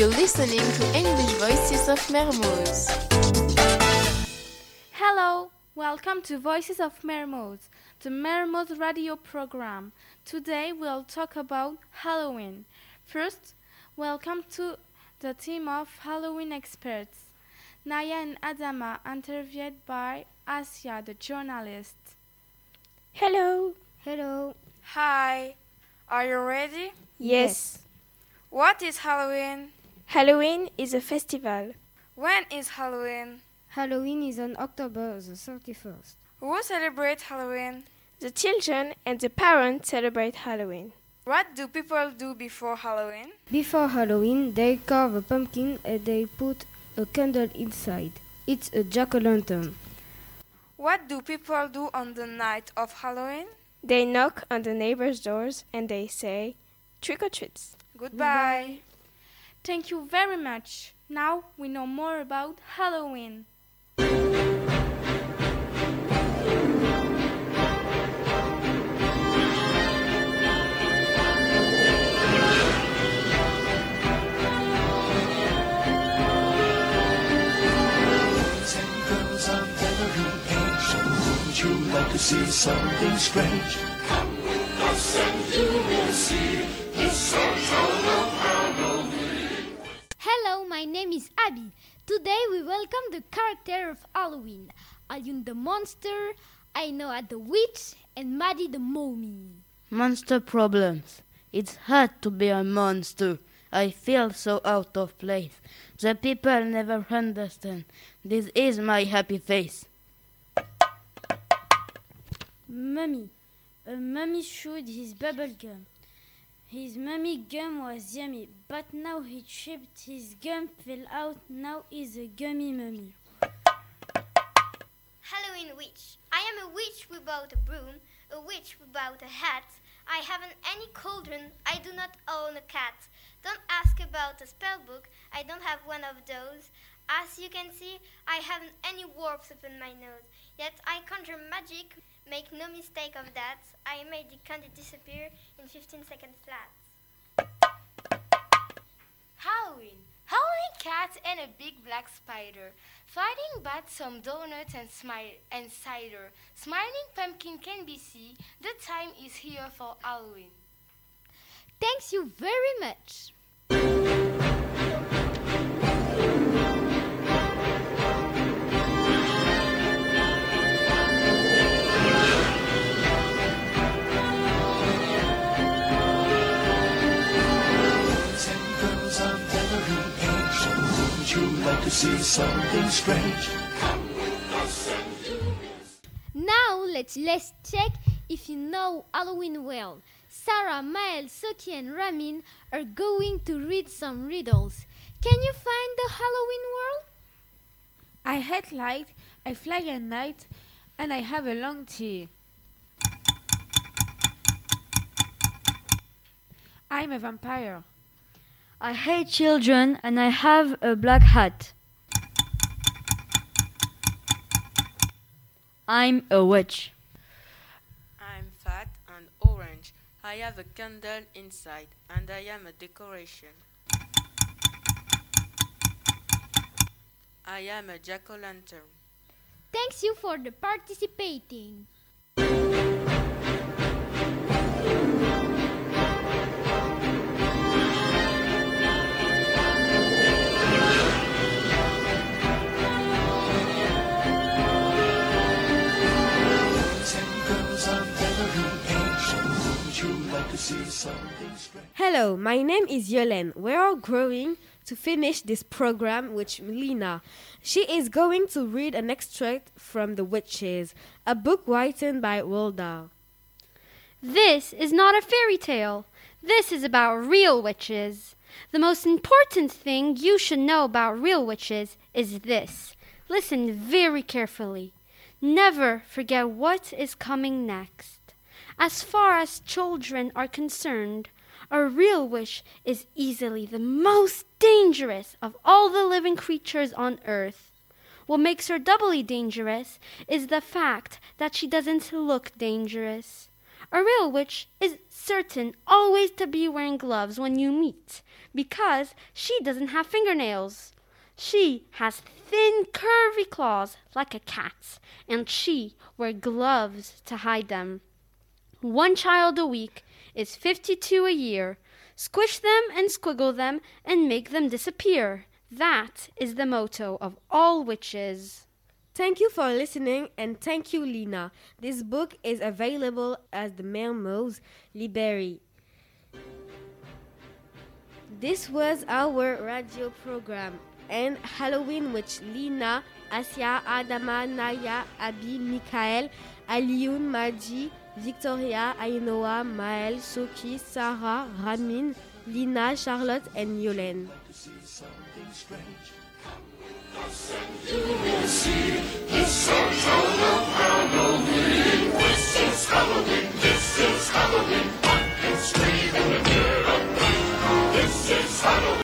You're listening to English Voices of Mermoz. Hello, welcome to Voices of Mermoz, the Mermoz radio program. Today we'll talk about Halloween. First, welcome to the team of Halloween experts. Naya and Adama interviewed by Asia, the journalist. Hello. Hello. Hi. Are you ready? Yes. What is Halloween? Halloween is a festival. When is Halloween? Halloween is on October the 31st. Who celebrates Halloween? The children and the parents celebrate Halloween. What do people do before Halloween? Before Halloween, they carve a pumpkin and they put a candle inside. It's a jack o' lantern. What do people do on the night of Halloween? They knock on the neighbors' doors and they say, trick or treats. Goodbye. Thank you very much. Now we know more about Halloween. boys and girls of every age. Wouldn't you like to see something strange? Come with us and you will see. It's our is Abby. Today we welcome the character of Halloween. Alioun the monster, I know at the witch, and Maddie the mommy. Monster problems. It's hard to be a monster. I feel so out of place. The people never understand. This is my happy face. Mummy. A mummy chewed his bubble gum. His mummy gum was yummy, but now he chipped his gum fell out. Now he's a gummy mummy. Halloween witch. I am a witch without a broom, a witch without a hat. I haven't any cauldron. I do not own a cat. Don't ask about a spell book. I don't have one of those. As you can see, I haven't any warps upon my nose. Yet I conjure magic. Make no mistake of that. I made the candy disappear in 15 seconds flat. Halloween. Howling cat and a big black spider. Fighting but some donuts and, smi- and cider. Smiling pumpkin can be seen. The time is here for Halloween. Thanks you very much. To see something strange? Come with us and you will see. Now let's let's check if you know Halloween well. Sarah, Mael, Soki, and Ramin are going to read some riddles. Can you find the Halloween world? I hate light, I fly at night, and I have a long tea. I'm a vampire. I hate children and I have a black hat. I'm a witch. I'm fat and orange. I have a candle inside, and I am a decoration. I am a jack o' lantern. Thanks you for the participating. Hello, my name is Yolen. We're all growing to finish this program with Lina. She is going to read an extract from The Witches, a book written by Roald. This is not a fairy tale. This is about real witches. The most important thing you should know about real witches is this. Listen very carefully. Never forget what is coming next. As far as children are concerned, a real witch is easily the most dangerous of all the living creatures on earth. What makes her doubly dangerous is the fact that she doesn't look dangerous. A real witch is certain always to be wearing gloves when you meet, because she doesn't have fingernails. She has thin, curvy claws like a cat's, and she wears gloves to hide them. One child a week is 52 a year. Squish them and squiggle them and make them disappear. That is the motto of all witches. Thank you for listening and thank you, Lina. This book is available at the mail Mermoz Library. This was our radio program and Halloween with Lina, Asia, Adama, Naya, Abi, Mikael, Alioun, Maji, Victoria, Ainoa, Mael, Soki, Sarah, Ramin, Lina, Charlotte, will see